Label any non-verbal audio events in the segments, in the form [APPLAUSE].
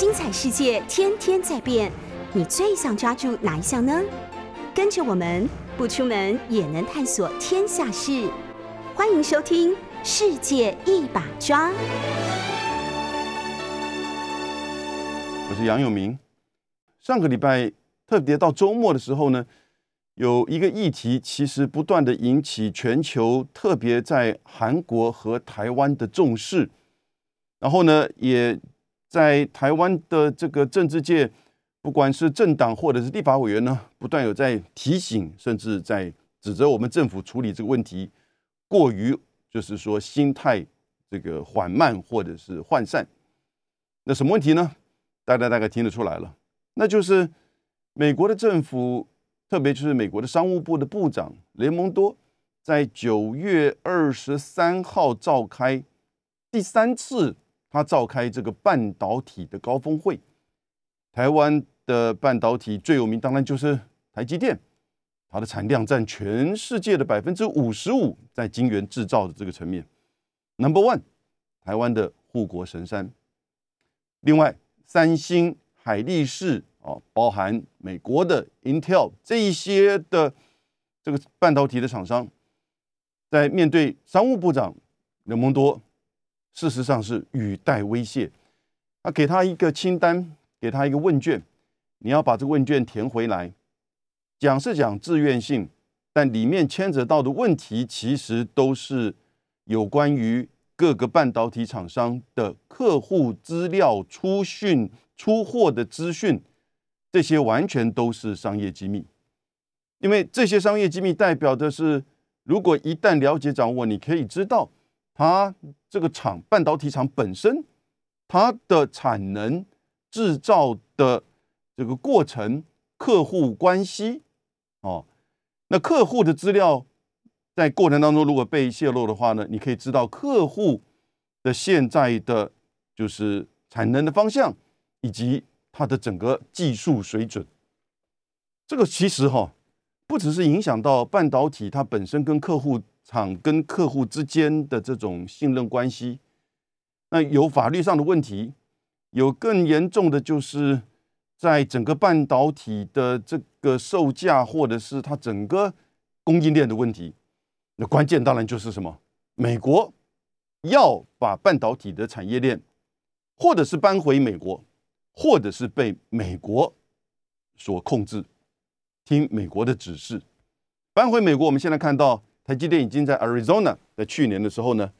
精彩世界天天在变，你最想抓住哪一项呢？跟着我们不出门也能探索天下事，欢迎收听《世界一把抓》。我是杨永明。上个礼拜，特别到周末的时候呢，有一个议题，其实不断的引起全球，特别在韩国和台湾的重视。然后呢，也在台湾的这个政治界，不管是政党或者是立法委员呢，不断有在提醒，甚至在指责我们政府处理这个问题过于，就是说心态这个缓慢或者是涣散。那什么问题呢？大家大概听得出来了，那就是美国的政府，特别就是美国的商务部的部长雷蒙多，在九月二十三号召开第三次，他召开这个半导体的高峰会。台湾的半导体最有名，当然就是台积电，它的产量占全世界的百分之五十五，在晶圆制造的这个层面，Number One，台湾的护国神山。另外。三星、海力士啊，包含美国的 Intel 这一些的这个半导体的厂商，在面对商务部长雷蒙多，事实上是语带威胁，他给他一个清单，给他一个问卷，你要把这个问卷填回来。讲是讲自愿性，但里面牵扯到的问题，其实都是有关于。各个半导体厂商的客户资料、出讯、出货的资讯，这些完全都是商业机密。因为这些商业机密代表的是，如果一旦了解掌握，你可以知道它这个厂半导体厂本身它的产能、制造的这个过程、客户关系哦，那客户的资料。在过程当中，如果被泄露的话呢，你可以知道客户的现在的就是产能的方向，以及它的整个技术水准。这个其实哈，不只是影响到半导体它本身跟客户厂跟客户之间的这种信任关系，那有法律上的问题，有更严重的就是在整个半导体的这个售价，或者是它整个供应链的问题。那关键当然就是什么？美国要把半导体的产业链，或者是搬回美国，或者是被美国所控制，听美国的指示搬回美国。我们现在看到台积电已经在 Arizona，在去年的时候呢，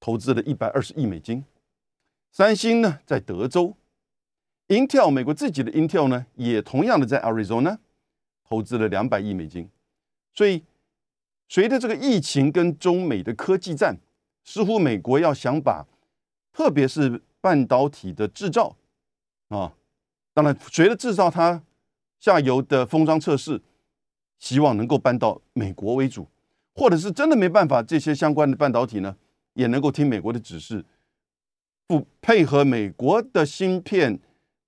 投资了一百二十亿美金。三星呢在德州，Intel 美国自己的 Intel 呢也同样的在 Arizona 投资了两百亿美金，所以。随着这个疫情跟中美的科技战，似乎美国要想把，特别是半导体的制造啊，当然随着制造它下游的封装测试，希望能够搬到美国为主，或者是真的没办法，这些相关的半导体呢，也能够听美国的指示，不配合美国的芯片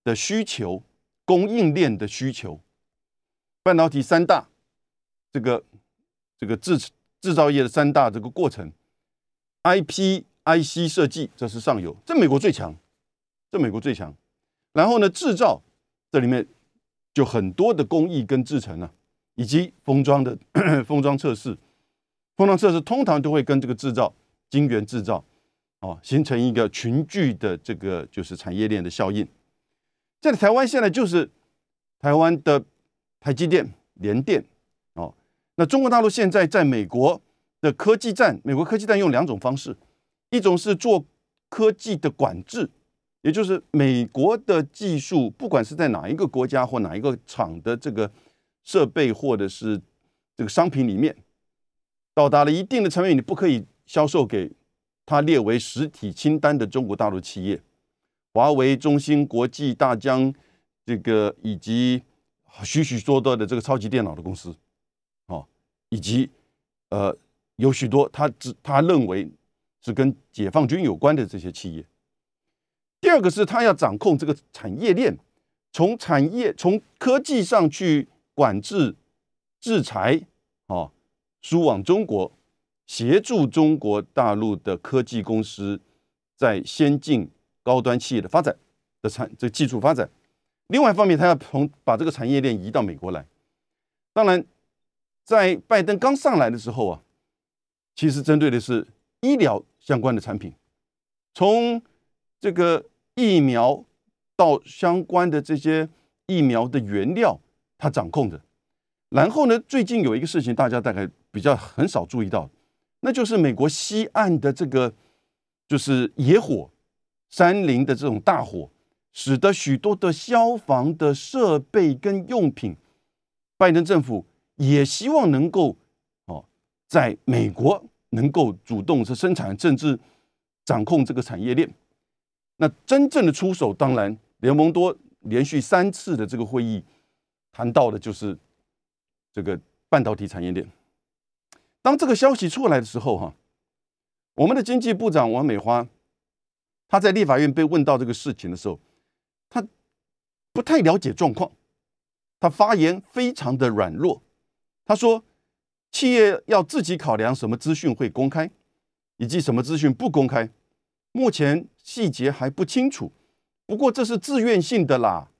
的需求、供应链的需求，半导体三大这个。这个制制造业的三大这个过程，I P I C 设计这是上游，这美国最强，这美国最强。然后呢，制造这里面就很多的工艺跟制成啊，以及封装的 [COUGHS] 封装测试，封装测试通常都会跟这个制造晶圆制造哦，形成一个群聚的这个就是产业链的效应。在台湾现在就是台湾的台积电、联电。哦那中国大陆现在在美国的科技战，美国科技战用两种方式，一种是做科技的管制，也就是美国的技术，不管是在哪一个国家或哪一个厂的这个设备或者是这个商品里面，到达了一定的层面，你不可以销售给他列为实体清单的中国大陆企业，华为、中芯国际、大疆这个以及许许多多的这个超级电脑的公司。哦以及，呃，有许多他只他认为是跟解放军有关的这些企业。第二个是他要掌控这个产业链，从产业从科技上去管制、制裁，啊，输往中国，协助中国大陆的科技公司在先进高端企业的发展。的产这技术发展，另外一方面，他要从把这个产业链移到美国来。当然，在拜登刚上来的时候啊，其实针对的是医疗相关的产品，从这个疫苗到相关的这些疫苗的原料，他掌控着。然后呢，最近有一个事情，大家大概比较很少注意到，那就是美国西岸的这个就是野火、山林的这种大火，使得许多的消防的设备跟用品，拜登政府也希望能够哦，在美国能够主动是生产，甚至掌控这个产业链。那真正的出手，当然，联盟多连续三次的这个会议谈到的就是。这个半导体产业链，当这个消息出来的时候，哈，我们的经济部长王美花，他在立法院被问到这个事情的时候，他不太了解状况，他发言非常的软弱。他说，企业要自己考量什么资讯会公开，以及什么资讯不公开，目前细节还不清楚。不过这是自愿性的啦。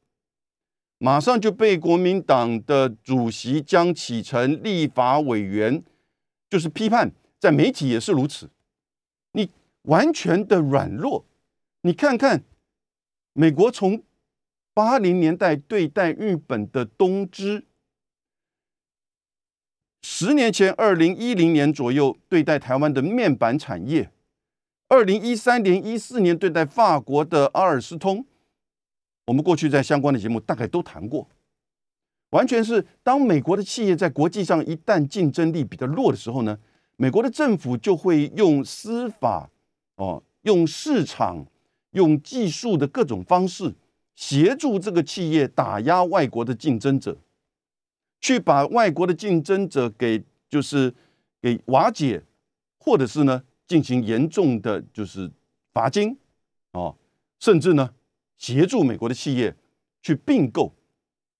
马上就被国民党的主席江启臣立法委员就是批判，在媒体也是如此。你完全的软弱，你看看美国从八零年代对待日本的东芝，十年前二零一零年左右对待台湾的面板产业，二零一三年一四年对待法国的阿尔斯通。我们过去在相关的节目大概都谈过，完全是当美国的企业在国际上一旦竞争力比较弱的时候呢，美国的政府就会用司法、哦，用市场、用技术的各种方式协助这个企业打压外国的竞争者，去把外国的竞争者给就是给瓦解，或者是呢进行严重的就是罚金，哦，甚至呢。协助美国的企业去并购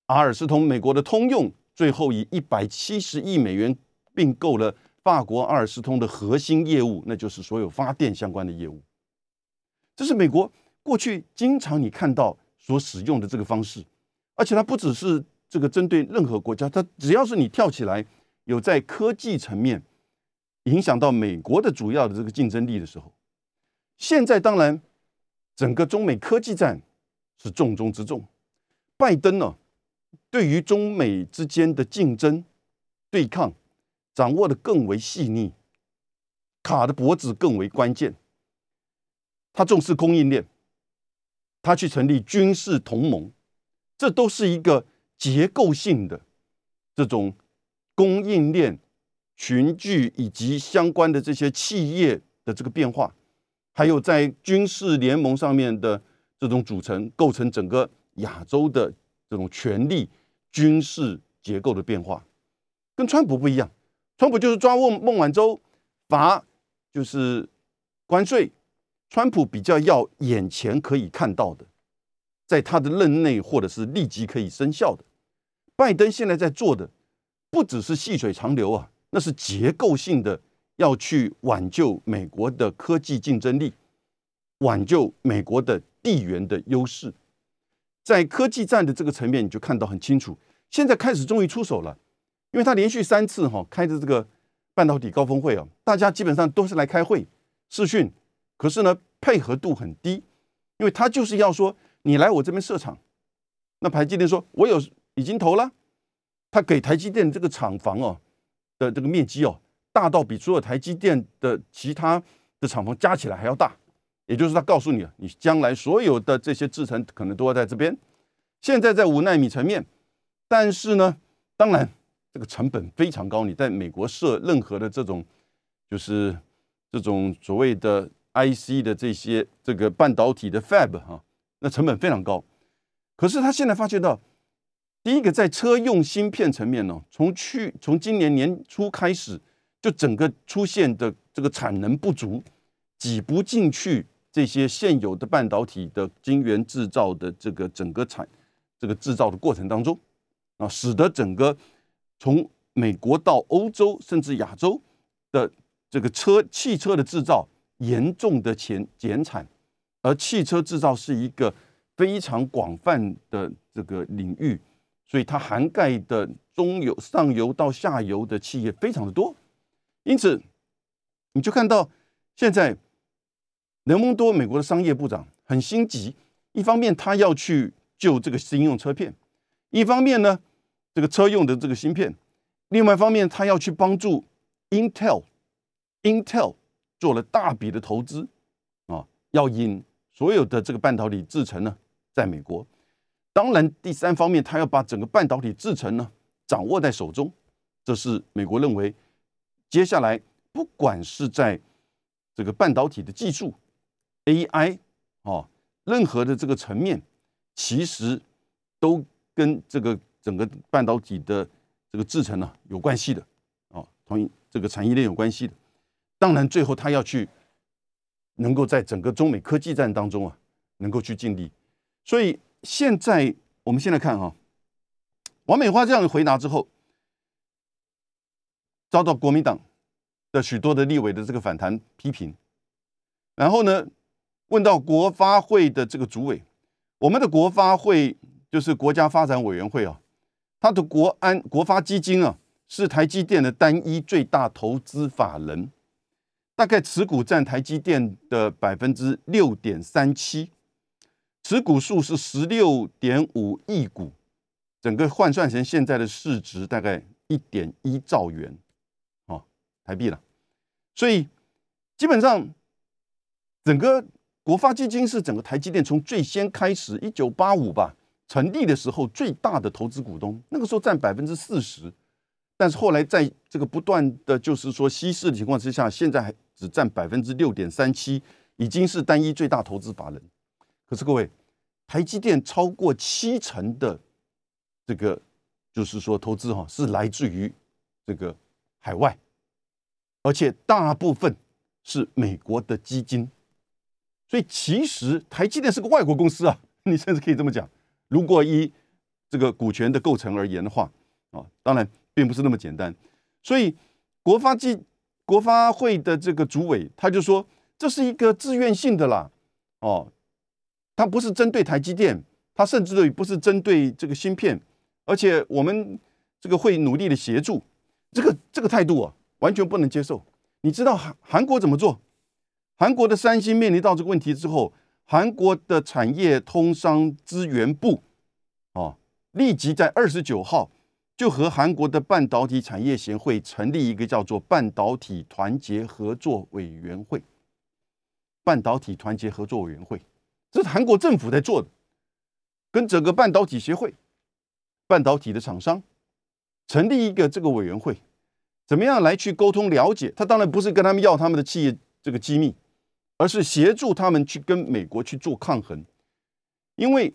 阿尔斯通，美国的通用最后以一百七十亿美元并购了法国阿尔斯通的核心业务，那就是所有发电相关的业务。这是美国过去经常你看到所使用的这个方式，而且它不只是这个针对任何国家，它只要是你跳起来有在科技层面影响到美国的主要的这个竞争力的时候，现在当然整个中美科技战。是重中之重。拜登呢，对于中美之间的竞争对抗，掌握的更为细腻，卡的脖子更为关键。他重视供应链，他去成立军事同盟，这都是一个结构性的这种供应链群聚以及相关的这些企业的这个变化，还有在军事联盟上面的。这种组成构成整个亚洲的这种权力军事结构的变化，跟川普不一样。川普就是抓孟孟晚舟，罚就是关税。川普比较要眼前可以看到的，在他的任内或者是立即可以生效的。拜登现在在做的不只是细水长流啊，那是结构性的，要去挽救美国的科技竞争力，挽救美国的。地缘的优势，在科技战的这个层面，你就看到很清楚。现在开始终于出手了，因为他连续三次哈开的这个半导体高峰会啊，大家基本上都是来开会视讯，可是呢配合度很低，因为他就是要说你来我这边设厂，那台积电说我有已经投了，他给台积电这个厂房哦的这个面积哦大到比所有台积电的其他的厂房加起来还要大。也就是他告诉你啊，你将来所有的这些制程可能都要在这边。现在在五纳米层面，但是呢，当然这个成本非常高。你在美国设任何的这种，就是这种所谓的 IC 的这些这个半导体的 Fab 哈，那成本非常高。可是他现在发觉到，第一个在车用芯片层面呢，从去从今年年初开始，就整个出现的这个产能不足，挤不进去。这些现有的半导体的晶圆制造的这个整个产这个制造的过程当中，啊，使得整个从美国到欧洲甚至亚洲的这个车汽车的制造严重的减减产，而汽车制造是一个非常广泛的这个领域，所以它涵盖的中游、上游到下游的企业非常的多，因此你就看到现在雷蒙多美国的商业部长很心急，一方面他要去救这个新用车片，一方面呢这个车用的这个芯片，另外一方面他要去帮助 Intel，Intel 做了大笔的投资啊，要引所有的这个半导体制程呢。在美国，当然，第三方面，他要把整个半导体制程呢掌握在手中，这是美国认为接下来不管是在这个半导体的技术、AI 哦，任何的这个层面，其实都跟这个整个半导体的这个制程呢有关系的哦，同这个产业链有关系的。当然，最后他要去能够在整个中美科技战当中啊，能够去尽力。所以现在我们现在看哈，王美花这样的回答之后，遭到国民党的许多的立委的这个反弹批评，然后呢，问到国发会的这个主委，我们的国发会就是国家发展委员会啊，它的国安国发基金啊，是台积电的单一最大投资法人，大概持股占台积电的百分之六点三七。持股数是十六点五亿股，整个换算成现在的市值大概一点一兆元，哦，台币了。所以基本上整个国发基金是整个台积电从最先开始一九八五吧成立的时候最大的投资股东，那个时候占百分之四十，但是后来在这个不断的就是说稀释的情况之下，现在还只占百分之六点三七，已经是单一最大投资法人。可是各位，台积电超过七成的这个就是说投资哈是来自于这个海外，而且大部分是美国的基金，所以其实台积电是个外国公司啊，[LAUGHS] 你甚至可以这么讲。如果以这个股权的构成而言的话，啊，当然并不是那么简单。所以国发基国发会的这个主委他就说，这是一个自愿性的啦，哦。他不是针对台积电，他甚至于不是针对这个芯片，而且我们这个会努力的协助，这个这个态度啊，完全不能接受。你知道韩韩国怎么做？韩国的三星面临到这个问题之后，韩国的产业通商资源部啊，立即在二十九号就和韩国的半导体产业协会成立一个叫做半导体团结合作委员会。半导体团结合作委员会。这是韩国政府在做的，跟整个半导体协会、半导体的厂商成立一个这个委员会，怎么样来去沟通了解？他当然不是跟他们要他们的企业这个机密，而是协助他们去跟美国去做抗衡。因为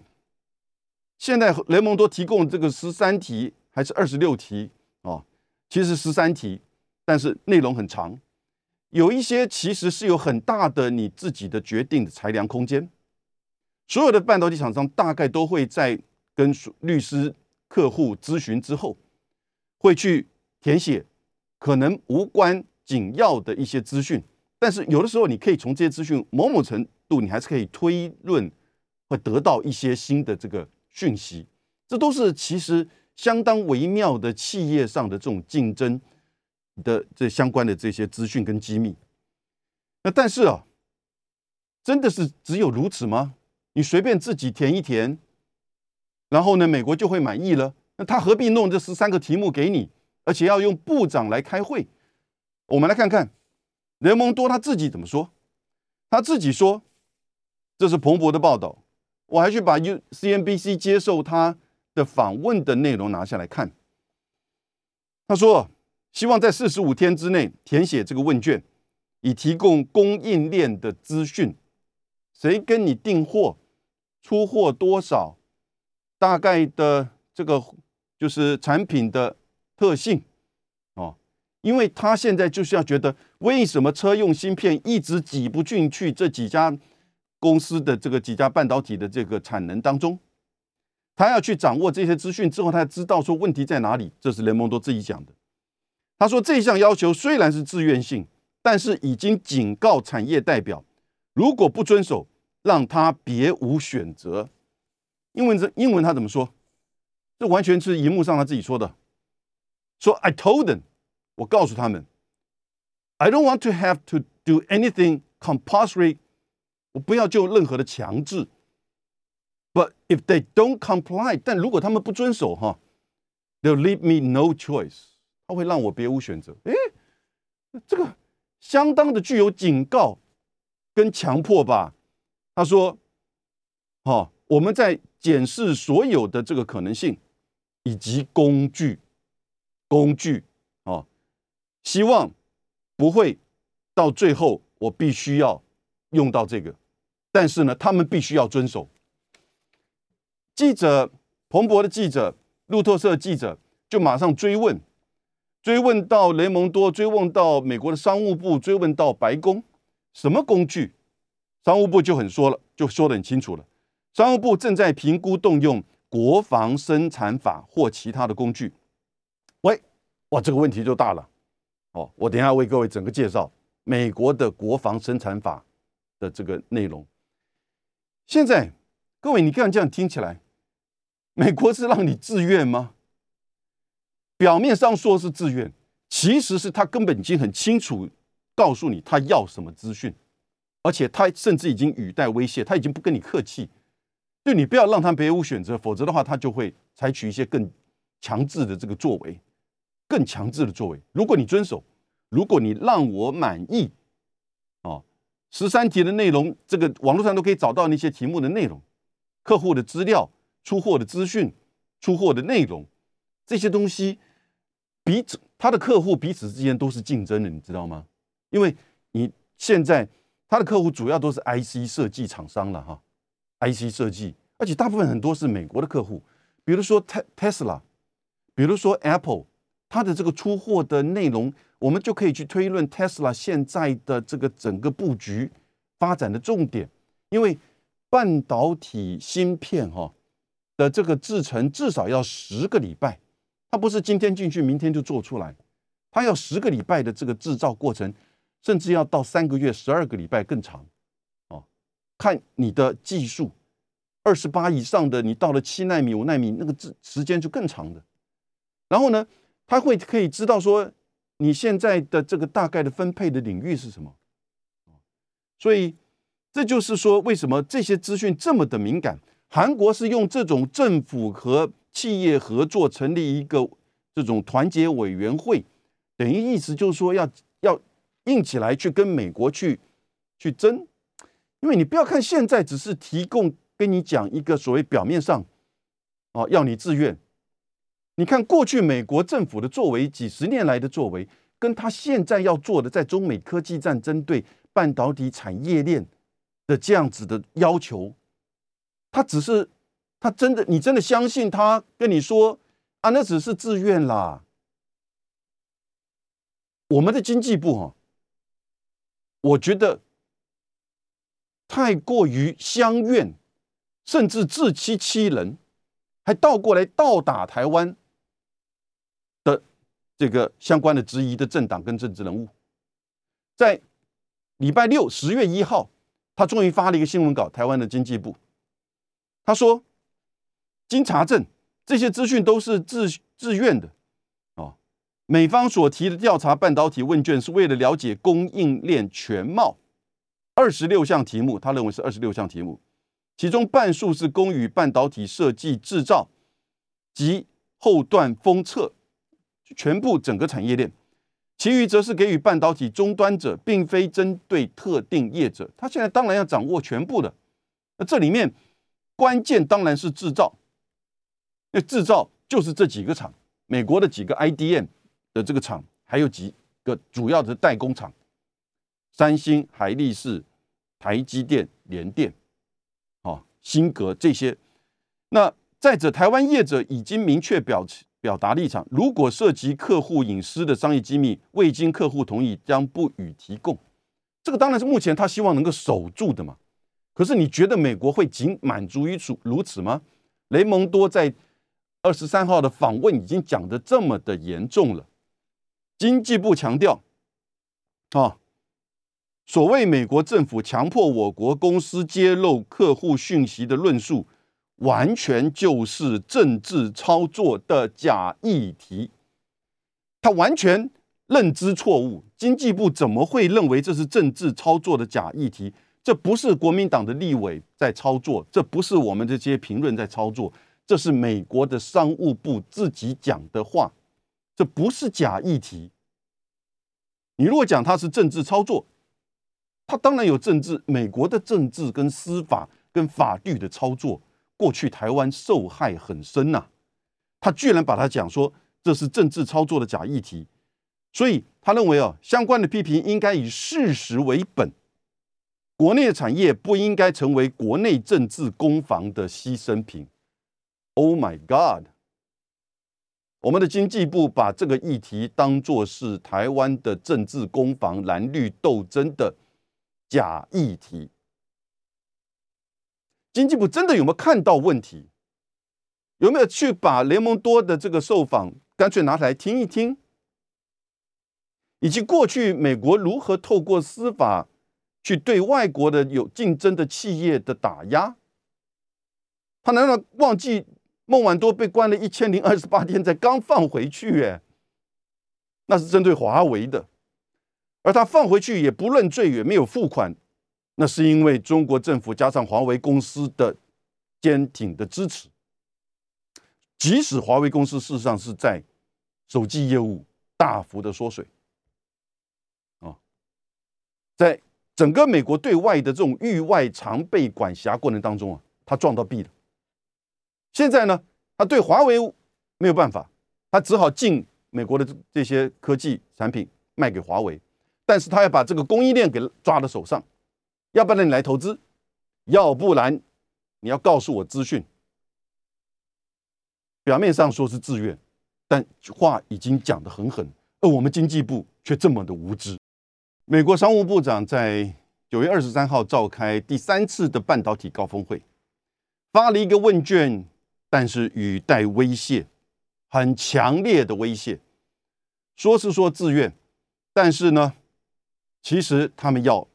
现在雷蒙多提供这个十三题还是二十六题啊？其实十三题，但是内容很长，有一些其实是有很大的你自己的决定的裁量空间。所有的半导体厂商大概都会在跟律师、客户咨询之后，会去填写可能无关紧要的一些资讯，但是有的时候你可以从这些资讯某某程度，你还是可以推论，会得到一些新的这个讯息。这都是其实相当微妙的企业上的这种竞争的这相关的这些资讯跟机密。那但是啊，真的是只有如此吗？你随便自己填一填，然后呢，美国就会满意了。那他何必弄这十三个题目给你，而且要用部长来开会？我们来看看雷蒙多他自己怎么说。他自己说：“这是彭博的报道。”我还去把 U C N B C 接受他的访问的内容拿下来看。他说：“希望在四十五天之内填写这个问卷，以提供供应链的资讯。谁跟你订货？”出货多少？大概的这个就是产品的特性，因为他现在就是要觉得，为什么车用芯片一直挤不进去这几家公司的这个几家半导体的这个产能当中？他要去掌握这些资讯之后，他知道说问题在哪里。这是雷蒙多自己讲的。他说这项要求虽然是自愿性，但是已经警告产业代表，如果不遵守。让他别无选择，英文这英文他怎么说？这完全是荧幕上他自己说的，说 I told them，我告诉他们，I don't want to have to do anything compulsory，我不要就任何的强制。But if they don't comply，但如果他们不遵守哈，they'll leave me no choice，他会让我别无选择。诶，这个相当的具有警告跟强迫吧？他说，好，我们在检视所有的这个可能性以及工具，工具，希望不会到最后我必须要用到这个，但是呢，他们必须要遵守。记者彭博的记者、路透社记者就马上追问，追问到雷蒙多，追问到美国的商务部，追问到白宫，什么工具？商务部就很说了，就说的很清楚了。商务部正在评估动用国防生产法或其他的工具。喂，哇，这个问题就大了。哦，我等下为各位整个介绍美国的国防生产法的这个内容。现在。各位，你看这样听起来，美国是让你自愿吗？表面上说是自愿，其实是他根本已经很清楚告诉你他要什么资讯，而且他甚至已经语带威胁，他已经不跟你客气，就你不要让他别无选择，否则的话他就会采取一些更强制的这个作为，更强制的作为。如果你遵守，如果你让我满意，哦，十三题的内容，这个网络上都可以找到那些题目的内容。客户的资料、出货的资讯、出货的内容，这些东西彼此他的客户彼此之间都是竞争的，你知道吗？因为你现在他的客户主要都是 IC 设计厂商了哈，IC 设计，而且大部分很多是美国的客户，比如说 Tesla，比如说 Apple，它的这个出货的内容，我们就可以去推论 Tesla 现在的这个整个布局发展的重点，因为。半导体芯片哈的这个制成至少要十个礼拜，它不是今天进去明天就做出来，它要十个礼拜的这个制造过程，甚至要到三个月、十二个礼拜更长，哦，看你的技术，二十八以上的，你到了七纳米、五纳米，那个时时间就更长的。然后呢，他会可以知道说你现在的这个大概的分配的领域是什么，所以。这就是说，为什么这些资讯这么的敏感？韩国是用这种政府和企业合作成立一个这种团结委员会，等于意思就是说要要硬起来去跟美国去去争。因为你不要看现在只是提供跟你讲一个所谓表面上哦要你自愿，你看过去美国政府的作为，几十年来的作为，跟他现在要做的在中美科技战针对半导体产业链。的这样子的要求，他只是他真的，你真的相信他跟你说啊？那只是自愿啦。我们的经济部哈，我觉得太过于相怨，甚至自欺欺人，还倒过来倒打台湾这个相关的质疑的政党跟政治人物，在礼拜六十月一号。他终于发了一个新闻稿，台湾的经济部，他说：“经查证，这些资讯都是自自愿的。哦，美方所提的调查半导体问卷是为了了解供应链全貌，二十六项题目，他认为是二十六项题目，其中半数是供予半导体设计制造及后段封测，全部整个产业链。”其余则是给予半导体终端者，并非针对特定业者。他现在当然要掌握全部的。那这里面关键当然是制造，那制造就是这几个厂，美国的几个 IDM 的这个厂，还有几个主要的代工厂，三星、海力士、台积电、联电，哦，新格这些。那再者，台湾业者已经明确表示。表达立场，如果涉及客户隐私的商业机密，未经客户同意将不予提供。这个当然是目前他希望能够守住的嘛。可是你觉得美国会仅满足于此如此吗？雷蒙多在二十三号的访问已经讲的这么的严重了。经济部强调，啊，所谓美国政府强迫我国公司揭露客户讯息的论述，完全就是政治操作的假议题。他完全认知错误，经济部怎么会认为这是政治操作的假议题？这不是国民党的立委在操作，这不是我们这些评论在操作，这是美国的商务部自己讲的话，这不是假议题。你如果讲它是政治操作，它当然有政治，美国的政治跟司法跟法律的操作，过去台湾受害很深呐，他居然把它讲说。这是政治操作的假议题，所以他认为啊，相关的批评应该以事实为本，国内的产业不应该成为国内政治攻防的牺牲品。Oh my God！我们的经济部把这个议题当作是台湾的政治攻防、蓝绿斗争的假议题。经济部真的有没有看到问题？有没有去把雷蒙多的这个受访？干脆拿来听一听，以及过去美国如何透过司法去对外国的有竞争的企业的打压。他难道忘记孟晚多被关了一千零二十八天才刚放回去？哎，那是针对华为的，而他放回去也不认罪，也没有付款，那是因为中国政府加上华为公司的坚挺的支持。即使华为公司事实上是在。手机业务大幅的缩水，啊，在整个美国对外的这种域外常备管辖过程当中啊，他撞到壁了。现在呢，他对华为没有办法，他只好进美国的这些科技产品卖给华为，但是他要把这个供应链给抓到手上，要不然你来投资，要不然你要告诉我资讯。表面上说是自愿。但话已经讲得很狠，而我们经济部却这么的无知。美国商务部长在九月二十三号召开第三次的半导体高峰会，发了一个问卷，但是语带威胁，很强烈的威胁，说是说自愿，但是呢，其实他们要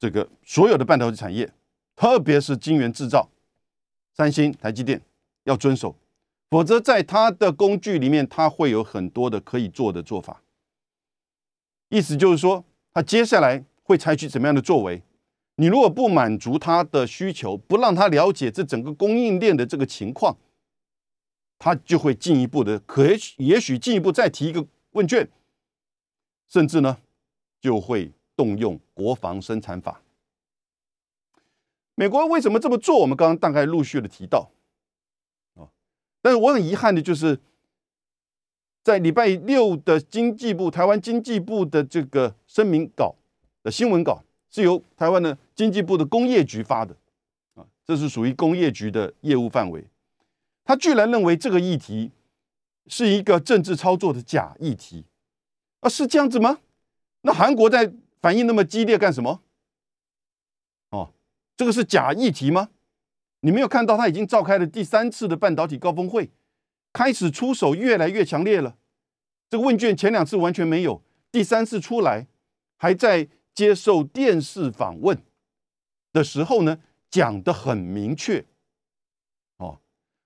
这个所有的半导体产业，特别是晶圆制造，三星、台积电要遵守。否则，在他的工具里面，他会有很多的可以做的做法。意思就是说，他接下来会采取怎么样的作为？你如果不满足他的需求，不让他了解这整个供应链的这个情况，他就会进一步的，可也许进一步再提一个问卷，甚至呢，就会动用国防生产法。美国为什么这么做？我们刚刚大概陆续的提到。啊但是我很遗憾的就是，在礼拜六的经济部台湾经济部的这个声明稿的新闻稿是由台湾的经济部的工业局发的，啊，这是属于工业局的业务范围。他居然认为这个议题是一个政治操作的假议题，啊，是这样子吗？那韩国在反应那么激烈干什么？哦，这个是假议题吗？你没有看到他已经召开了第三次的半导体高峰会，开始出手越来越强烈了。这个问卷前两次完全没有，第三次出来还在接受电视访问的时候呢，讲的很明确。哦，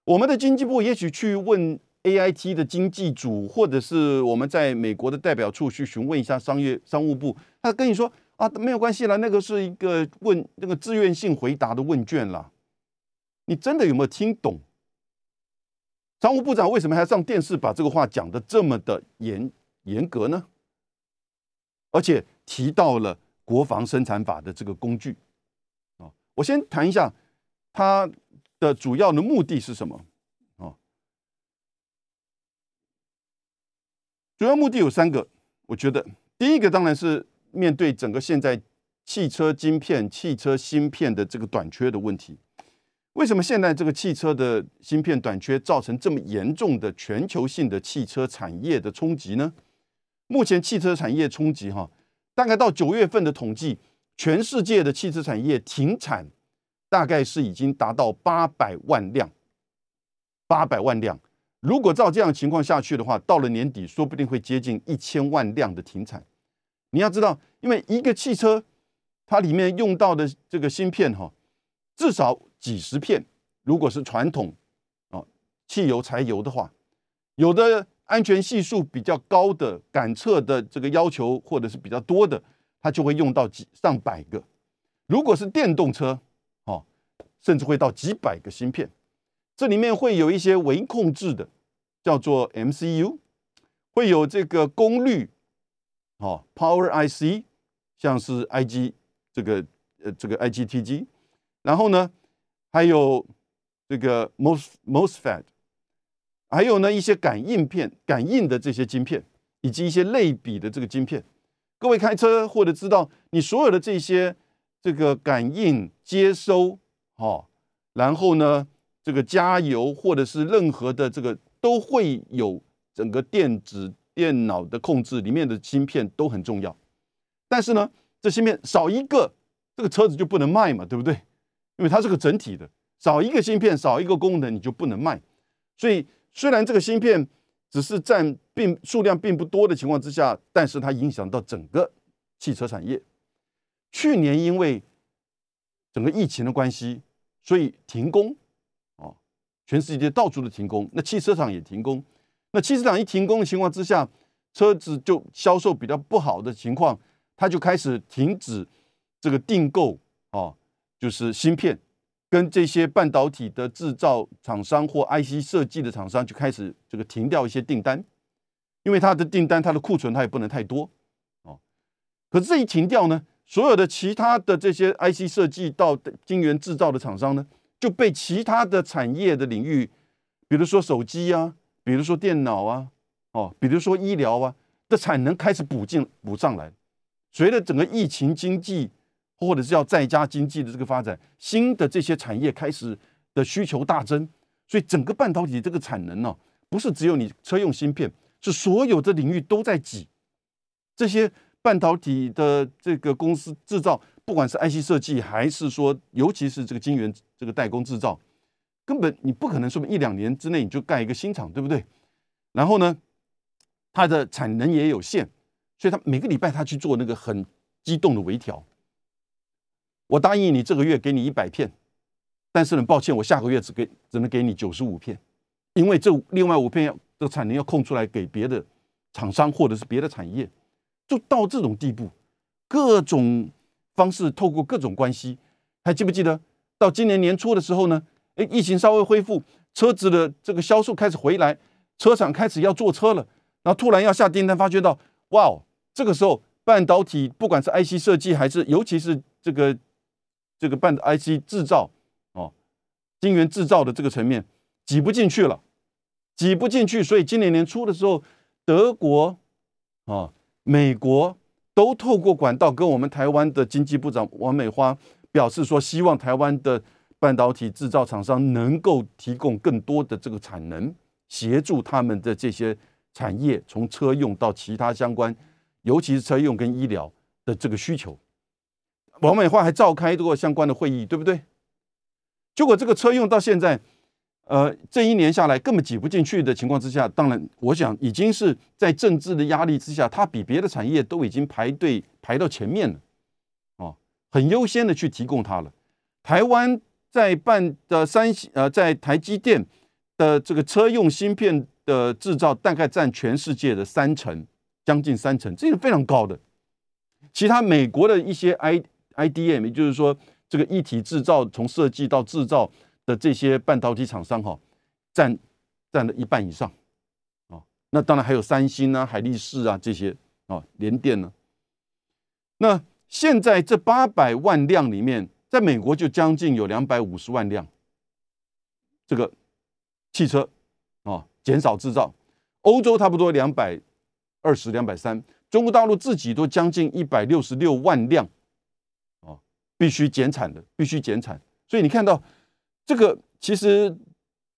我们的经济部也许去问 A I T 的经济组，或者是我们在美国的代表处去询问一下商业商务部，他跟你说啊，没有关系了，那个是一个问那个自愿性回答的问卷了。你真的有没有听懂？商务部长为什么还要上电视把这个话讲的这么的严严格呢？而且提到了国防生产法的这个工具啊，我先谈一下它的主要的目的是什么主要目的有三个，我觉得第一个当然是面对整个现在汽车晶片、汽车芯片的这个短缺的问题。为什么现在这个汽车的芯片短缺造成这么严重的全球性的汽车产业的冲击呢？目前汽车产业冲击哈，大概到九月份的统计，全世界的汽车产业停产大概是已经达到八百万辆，八百万辆。如果照这样情况下去的话，到了年底说不定会接近一千万辆的停产。你要知道，因为一个汽车它里面用到的这个芯片哈，至少。几十片如果是传统啊汽油、柴油的话，有的安全系数比较高的感测的这个要求，或者是比较多的，它就会用到几上百个。如果是电动车，哦，甚至会到几百个芯片。这里面会有一些微控制的，叫做 MCU，会有这个功率，哦，Power IC，像是 IG 这个呃这个 IGTG，然后呢，还有这个 Mos Mosfet，还有呢一些感应片、感应的这些晶片，以及一些类比的这个晶片。各位开车或者知道，你所有的这些这个感应接收，哦，然后呢？这个加油或者是任何的这个都会有整个电子电脑的控制里面的芯片都很重要，但是呢，这芯片少一个，这个车子就不能卖嘛，对不对？因为它是个整体的，少一个芯片，少一个功能，你就不能卖。所以虽然这个芯片只是占并数量并不多的情况之下，但是它影响到整个汽车产业。去年因为整个疫情的关系，所以停工。全世界到处都停工，那汽车厂也停工。那汽车厂一停工的情况之下，车子就销售比较不好的情况，它就开始停止这个订购哦，就是芯片跟这些半导体的制造厂商或 IC 设计的厂商就开始这个停掉一些订单，因为它的订单它的库存它也不能太多哦。可是这一停掉呢，所有的其他的这些 IC 设计到晶圆制造的厂商呢？就被其他的产业的领域，比如说手机啊，比如说电脑啊，哦，比如说医疗啊的产能开始补进补上来。随着整个疫情经济或者是要在家经济的这个发展，新的这些产业开始的需求大增，所以整个半导体这个产能呢，不是只有你车用芯片，是所有的领域都在挤。这些半导体的这个公司制造。不管是 IC 设计，还是说，尤其是这个晶圆这个代工制造，根本你不可能说一两年之内你就盖一个新厂，对不对？然后呢，它的产能也有限，所以他每个礼拜他去做那个很激动的微调。我答应你这个月给你一百片，但是很，抱歉，我下个月只给只能给你九十五片，因为这另外五片要这产能要空出来给别的厂商或者是别的产业，就到这种地步，各种。方式透过各种关系，还记不记得到今年年初的时候呢？哎，疫情稍微恢复，车子的这个销售开始回来，车厂开始要做车了，然后突然要下订单，发觉到哇哦，这个时候半导体不管是 IC 设计还是尤其是这个这个半 IC 制造哦，晶圆制造的这个层面挤不进去了，挤不进去，所以今年年初的时候，德国啊，美国。都透过管道跟我们台湾的经济部长王美花表示说，希望台湾的半导体制造厂商能够提供更多的这个产能，协助他们的这些产业从车用到其他相关，尤其是车用跟医疗的这个需求。王美花还召开过相关的会议，对不对？结果这个车用到现在。呃，这一年下来根本挤不进去的情况之下，当然，我想已经是在政治的压力之下，它比别的产业都已经排队排到前面了，哦，很优先的去提供它了。台湾在办的三呃，在台积电的这个车用芯片的制造，大概占全世界的三成，将近三成，这是非常高的。其他美国的一些 I IDM，也就是说这个一体制造，从设计到制造。的这些半导体厂商哈，占占了一半以上，啊，那当然还有三星啊、海力士啊这些啊，联电呢。那现在这八百万辆里面，在美国就将近有两百五十万辆，这个汽车啊减少制造，欧洲差不多两百二十、两百三，中国大陆自己都将近一百六十六万辆，啊，必须减产的，必须减产。所以你看到。这个其实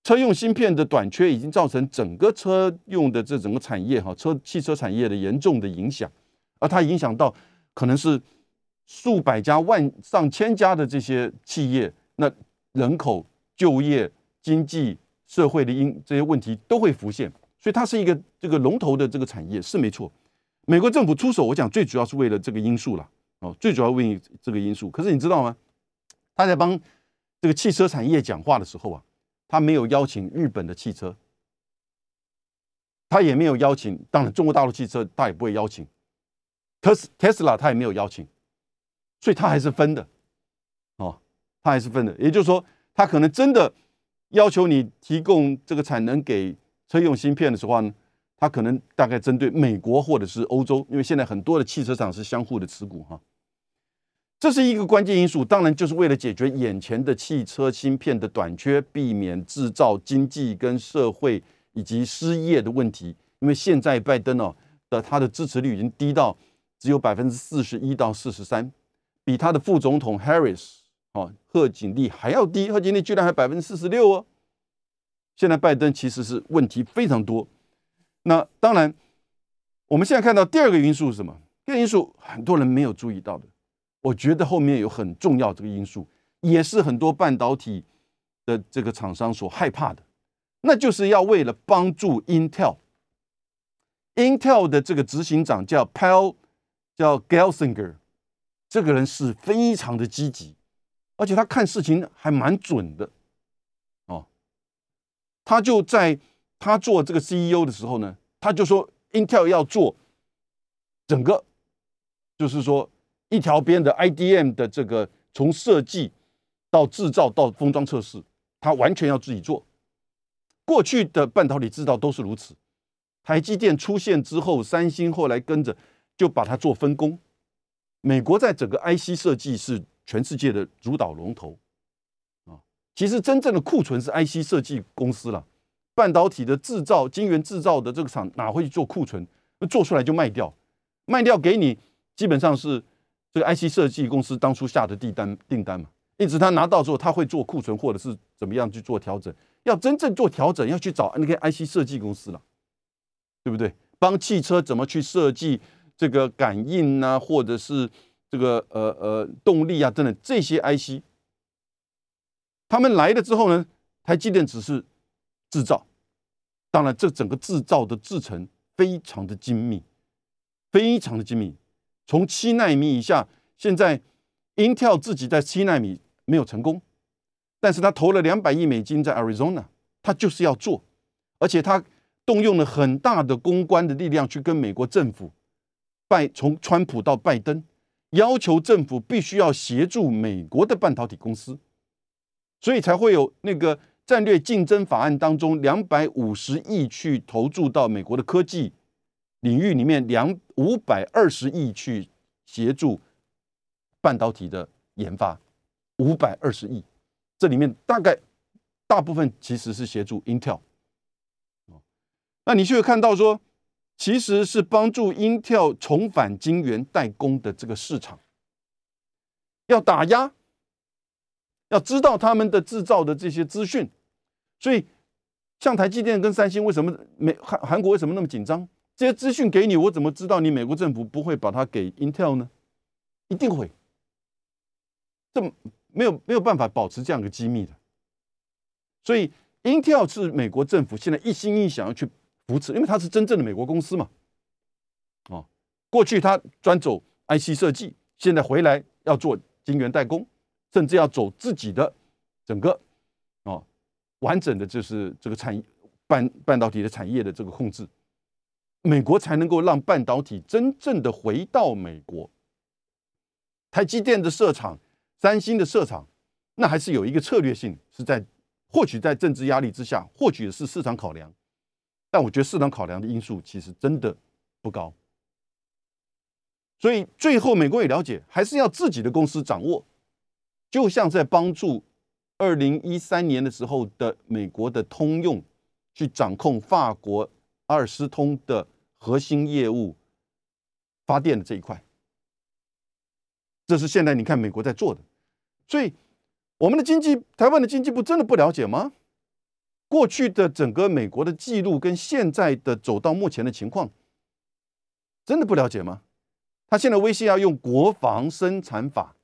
车用芯片的短缺已经造成整个车用的这整个产业哈，车汽车产业的严重的影响，而它影响到可能是数百家、万上千家的这些企业，那人口、就业、经济、社会的因这些问题都会浮现，所以它是一个这个龙头的这个产业是没错。美国政府出手，我讲最主要是为了这个因素了哦，最主要为这个因素。可是你知道吗？他在帮。这个汽车产业讲话的时候啊，他没有邀请日本的汽车，他也没有邀请，当然中国大陆汽车他也不会邀请，特斯特斯拉他也没有邀请，所以他还是分的，哦，他还是分的，也就是说，他可能真的要求你提供这个产能给车用芯片的时候呢，他可能大概针对美国或者是欧洲，因为现在很多的汽车厂是相互的持股哈。这是一个关键因素，当然就是为了解决眼前的汽车芯片的短缺，避免制造经济跟社会以及失业的问题。因为现在拜登哦的他的支持率已经低到只有百分之四十一到四十三，比他的副总统 Harris 哦贺锦丽还要低，贺锦丽居然还百分之四十六哦。现在拜登其实是问题非常多。那当然，我们现在看到第二个因素是什么？第二个因素很多人没有注意到的。我觉得后面有很重要这个因素，也是很多半导体的这个厂商所害怕的，那就是要为了帮助 Intel，Intel 的这个执行长叫 Pal，叫 Gelsinger，这个人是非常的积极，而且他看事情还蛮准的，哦，他就在他做这个 CEO 的时候呢，他就说 Intel 要做整个，就是说。一条边的 IDM 的这个从设计到制造到封装测试，它完全要自己做。过去的半导体制造都是如此。台积电出现之后，三星后来跟着就把它做分工。美国在整个 IC 设计是全世界的主导龙头啊。其实真正的库存是 IC 设计公司了。半导体的制造、晶圆制造的这个厂哪会去做库存？做出来就卖掉，卖掉给你，基本上是。这个 IC 设计公司当初下的订单订单嘛，一直他拿到之后，他会做库存或者是怎么样去做调整。要真正做调整，要去找那个 IC 设计公司了，对不对？帮汽车怎么去设计这个感应啊，或者是这个呃呃动力啊等等这些 IC，他们来了之后呢，台积电只是制造，当然这整个制造的制程非常的精密，非常的精密。从七纳米以下，现在 Intel 自己在七纳米没有成功，但是他投了两百亿美金在 Arizona，他就是要做，而且他动用了很大的公关的力量去跟美国政府拜，从川普到拜登，要求政府必须要协助美国的半导体公司，所以才会有那个战略竞争法案当中两百五十亿去投注到美国的科技。领域里面两五百二十亿去协助半导体的研发，五百二十亿，这里面大概大部分其实是协助 Intel，那你就会看到说，其实是帮助 Intel 重返晶圆代工的这个市场，要打压，要知道他们的制造的这些资讯，所以像台积电跟三星为什么美韩韩国为什么那么紧张？这些资讯给你，我怎么知道你美国政府不会把它给 Intel 呢？一定会，这没有没有办法保持这样的机密的。所以 Intel 是美国政府现在一心一意想要去扶持，因为它是真正的美国公司嘛。哦，过去它专走 IC 设计，现在回来要做晶圆代工，甚至要走自己的整个哦完整的，就是这个产业半半导体的产业的这个控制。美国才能够让半导体真正的回到美国。台积电的设厂，三星的设厂，那还是有一个策略性，是在或许在政治压力之下，或许是市场考量。但我觉得市场考量的因素其实真的不高。所以最后美国也了解，还是要自己的公司掌握。就像在帮助二零一三年的时候的美国的通用去掌控法国阿尔斯通的。核心业务发电的这一块，这是现在你看美国在做的，所以我们的经济，台湾的经济部真的不了解吗？过去的整个美国的记录跟现在的走到目前的情况，真的不了解吗？他现在威胁要用国防生产法，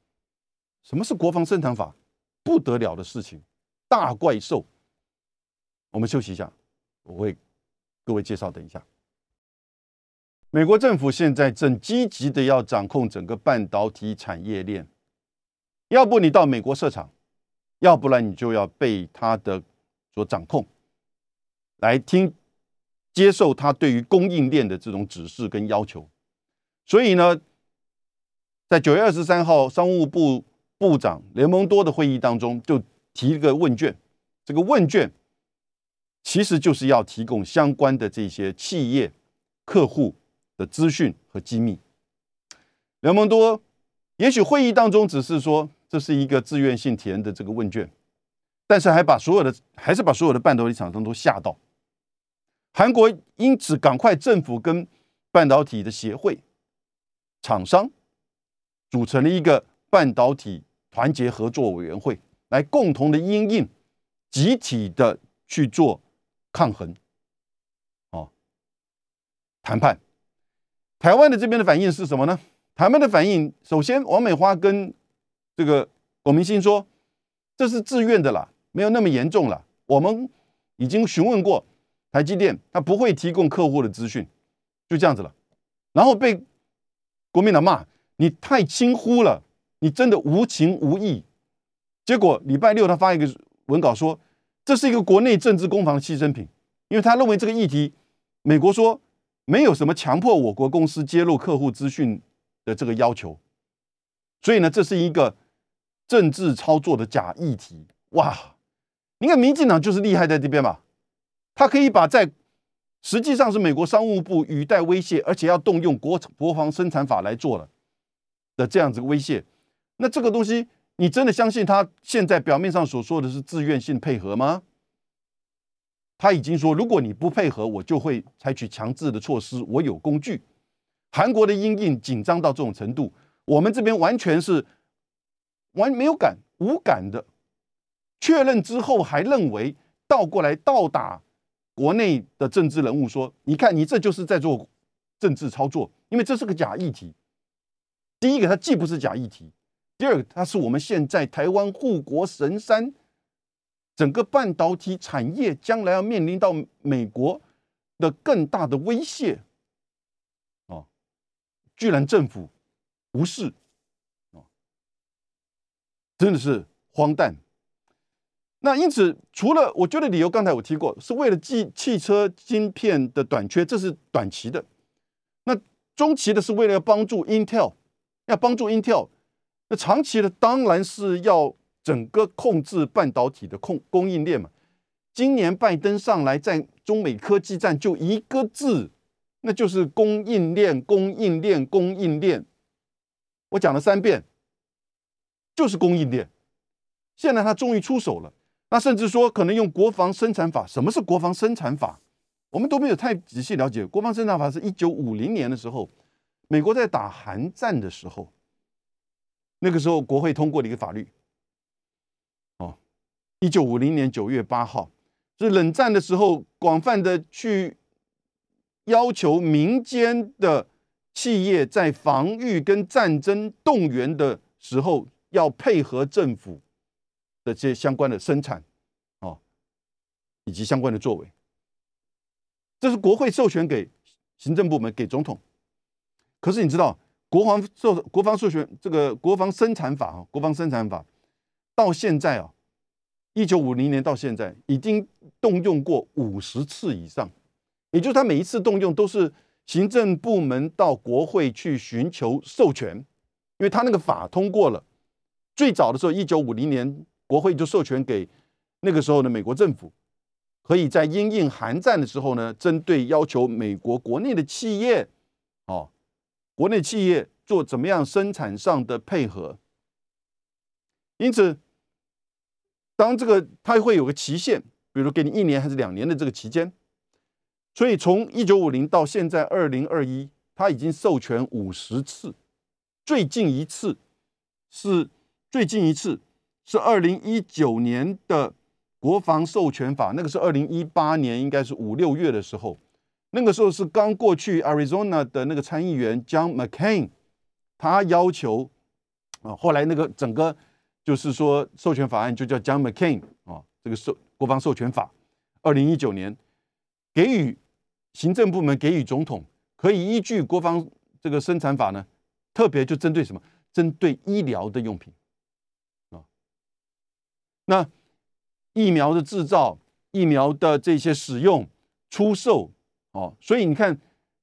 什么是国防生产法？不得了的事情，大怪兽。我们休息一下，我为各位介绍，等一下。美国政府现在正积极的要掌控整个半导体产业链，要不你到美国设厂，要不然你就要被他的所掌控，来听接受他对于供应链的这种指示跟要求。所以呢，在九月二十三号，商务部部长雷蒙多的会议当中，就提一个问卷，这个问卷其实就是要提供相关的这些企业客户的资讯和机密。雷蒙多也许会议当中只是说这是一个自愿性填的这个问卷，但是还把所有的还是把所有的半导体厂商都吓到。韩国因此赶快政府跟半导体的协会厂商组成了一个半导体团结合作委员会，来共同的因应集体的去做抗衡，哦，谈判。台湾的这边的反应是什么呢？台湾的反应，首先，王美花跟这个龚明鑫说，这是自愿的啦，没有那么严重了。我们已经询问过台积电，他不会提供客户的资讯，就这样子了。然后被国民党骂，你太轻忽了，你真的无情无义。结果礼拜六他发一个文稿说，这是一个国内政治攻防的牺牲品，因为他认为这个议题，美国说没有什么强迫我国公司揭露客户资讯。的这个要求，所以呢，这是一个政治操作的假议题。哇，你看民进党就是厉害在这边嘛，他可以把在实际上是美国商务部语带威胁，而且要动用国国防生产法来做了的这样子威胁。那这个东西，你真的相信他现在表面上所说的是自愿性配合吗？他已经说，如果你不配合，我就会采取强制的措施。我有工具。韩国的阴影紧张到这种程度，我们这边完全是完没有感无感的确认之后，还认为倒过来倒打国内的政治人物说：“你看，你这就是在做政治操作，因为这是个假议题。第一个，它既不是假议题；第二个，它是我们现在台湾护国神山，整个半导体产业将来要面临到美国的更大的威胁啊。”居然政府无视，哦，真的是荒诞。那因此，除了我觉得理由，刚才我提过，是为了汽汽车晶片的短缺，这是短期的。那中期的是为了要帮助 Intel，要帮助 Intel。那长期的当然是要整个控制半导体的控供应链嘛。今年拜登上来，在中美科技战就一个字。那就是供应链，供应链，供应链。我讲了三遍，就是供应链。现在他终于出手了，那甚至说可能用国防生产法。什么是国防生产法？我们都没有太仔细了解。国防生产法是一九五零年的时候，美国在打韩战的时候，那个时候国会通过的一个法律。一九五零年九月八号，是冷战的时候广泛的去。要求民间的企业在防御跟战争动员的时候，要配合政府的这些相关的生产，哦，以及相关的作为。这是国会授权给行政部门、给总统。可是你知道，国防授国防授权这个国防生产法啊，国防生产法到现在啊，一九五零年到现在已经动用过五十次以上。也就是他每一次动用都是行政部门到国会去寻求授权，因为他那个法通过了。最早的时候，一九五零年国会就授权给那个时候的美国政府，可以在因应韩战的时候呢，针对要求美国国内的企业，哦，国内企业做怎么样生产上的配合。因此，当这个它会有个期限，比如给你一年还是两年的这个期间。所以从一九五零到现在二零二一，它已经授权五十次，最近一次是最近一次是二零一九年的国防授权法，那个是二零一八年，应该是五六月的时候，那个时候是刚过去 Arizona 的那个参议员 John McCain，他要求啊，后来那个整个就是说授权法案就叫 John McCain 啊，这个授国防授权法，二零一九年给予。行政部门给予总统可以依据国防这个生产法呢，特别就针对什么？针对医疗的用品啊。那疫苗的制造、疫苗的这些使用、出售，哦，所以你看，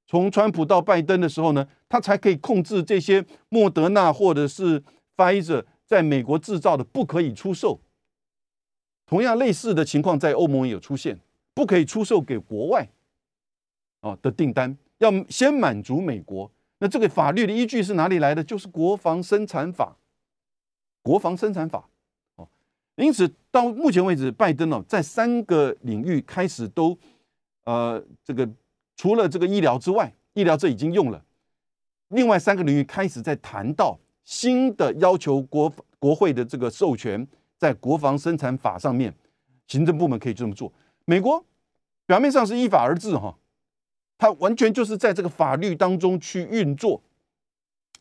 从川普到拜登的时候呢，他才可以控制这些莫德纳或者是 Pfizer 在美国制造的不可以出售。同样类似的情况在欧盟也有出现，不可以出售给国外，哦的订单要先满足美国。那这个法律的依据是哪里来的？就是国防生产法。国防生产法，哦，因此到目前为止，拜登呢在三个领域开始都，呃，这个除了这个医疗之外，医疗这已经用了，另外三个领域开始在谈到新的要求国国会的这个授权，在国防生产法上面，行政部门可以这么做。美国表面上是依法而治，哈。他完全就是在这个法律当中去运作，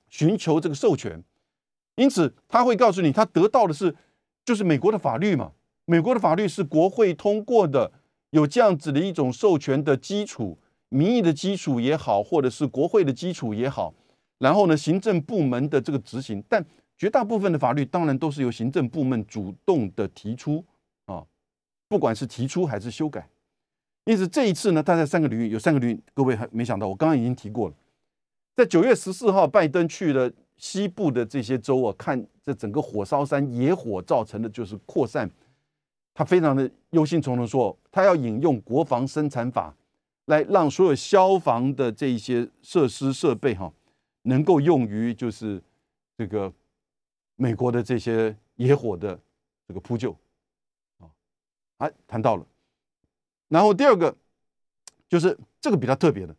寻求这个授权，因此他会告诉你，他得到的是就是美国的法律嘛？美国的法律是国会通过的，有这样子的一种授权的基础，民意的基础也好，或者是国会的基础也好，然后呢，行政部门的这个执行，但绝大部分的法律当然都是由行政部门主动的提出啊，不管是提出还是修改。因此这一次呢，他在三个领域有三个领域，各位还没想到，我刚刚已经提过了。在九月十四号，拜登去了西部的这些州啊，看这整个火烧山野火造成的就是扩散，他非常的忧心忡忡，说他要引用国防生产法来让所有消防的这一些设施设备哈，能够用于就是这个美国的这些野火的这个扑救啊，哎，谈到了。然后第二个就是这个比较特别的，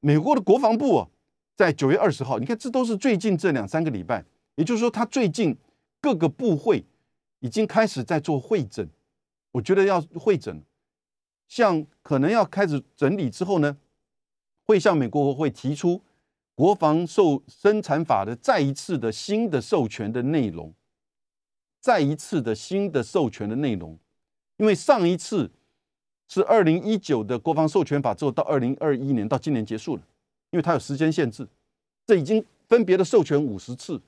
美国的国防部啊，在九月二十号，你看这都是最近这两三个礼拜，也就是说，他最近各个部会已经开始在做会诊，我觉得要会诊，像可能要开始整理之后呢，会向美国国会提出国防授生产法的再一次的新的授权的内容，再一次的新的授权的内容，因为上一次。是二零一九的国防授权法之后到二零二一年到今年结束了，因为它有时间限制，这已经分别的授权五十次，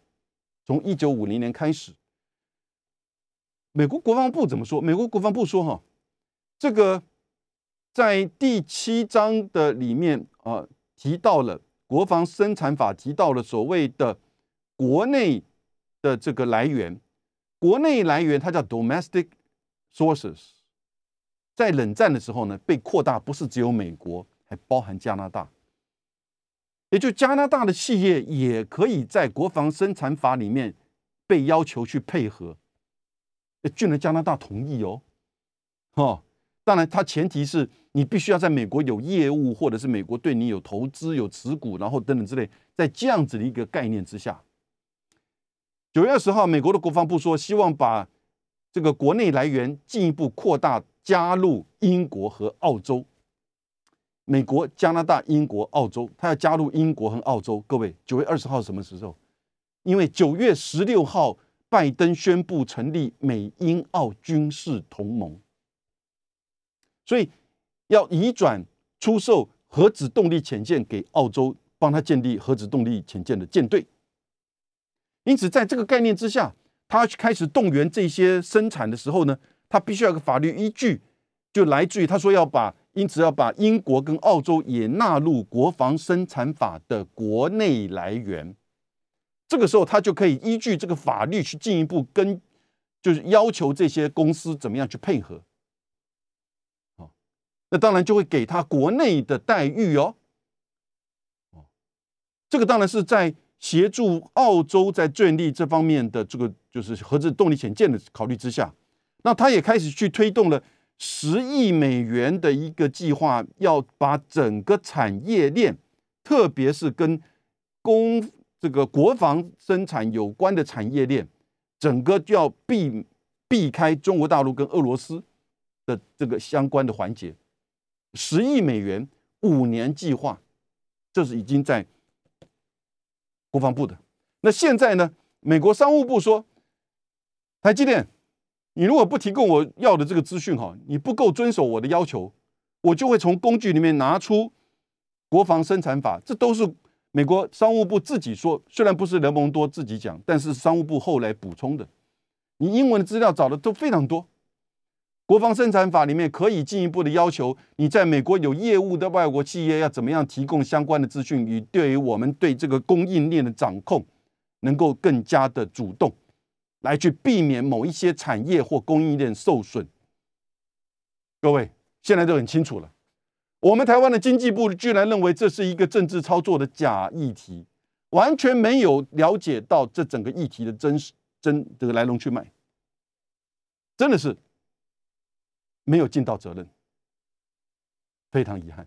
从一九五零年开始。美国国防部怎么说？美国国防部说哈，这个在第七章的里面啊提到了国防生产法提到了所谓的国内的这个来源，国内来源它叫 domestic sources。在冷战的时候呢，被扩大不是只有美国，还包含加拿大，也就加拿大的企业也可以在国防生产法里面被要求去配合，居然加拿大同意哦，哦，当然它前提是你必须要在美国有业务，或者是美国对你有投资、有持股，然后等等之类，在这样子的一个概念之下，九月二十号，美国的国防部说，希望把这个国内来源进一步扩大。加入英国和澳洲，美国、加拿大、英国、澳洲，他要加入英国和澳洲。各位，九月二十号什么时候？因为九月十六号，拜登宣布成立美英澳军事同盟，所以要移转出售核子动力潜舰给澳洲，帮他建立核子动力潜舰的舰队。因此，在这个概念之下，他开始动员这些生产的时候呢？他必须要有个法律依据，就来自于他说要把，因此要把英国跟澳洲也纳入国防生产法的国内来源。这个时候，他就可以依据这个法律去进一步跟，就是要求这些公司怎么样去配合。当然就会给他国内的待遇哦。哦，这个当然是在协助澳洲在建立这方面的这个就是核子动力潜舰的考虑之下。那他也开始去推动了十亿美元的一个计划，要把整个产业链，特别是跟公这个国防生产有关的产业链，整个就要避避开中国大陆跟俄罗斯的这个相关的环节。十亿美元五年计划，这是已经在国防部的。那现在呢？美国商务部说，台积电。你如果不提供我要的这个资讯哈，你不够遵守我的要求，我就会从工具里面拿出国防生产法。这都是美国商务部自己说，虽然不是雷蒙多自己讲，但是商务部后来补充的。你英文的资料找的都非常多。国防生产法里面可以进一步的要求，你在美国有业务的外国企业要怎么样提供相关的资讯，以对于我们对这个供应链的掌控能够更加的主动，来去避免某一些产业或供应链受损。各位现在都很清楚了，我们台湾的经济部居然认为这是一个政治操作的假议题，完全没有了解到这整个议题的真实真这个来龙去脉，真的是。没有尽到责任，非常遗憾。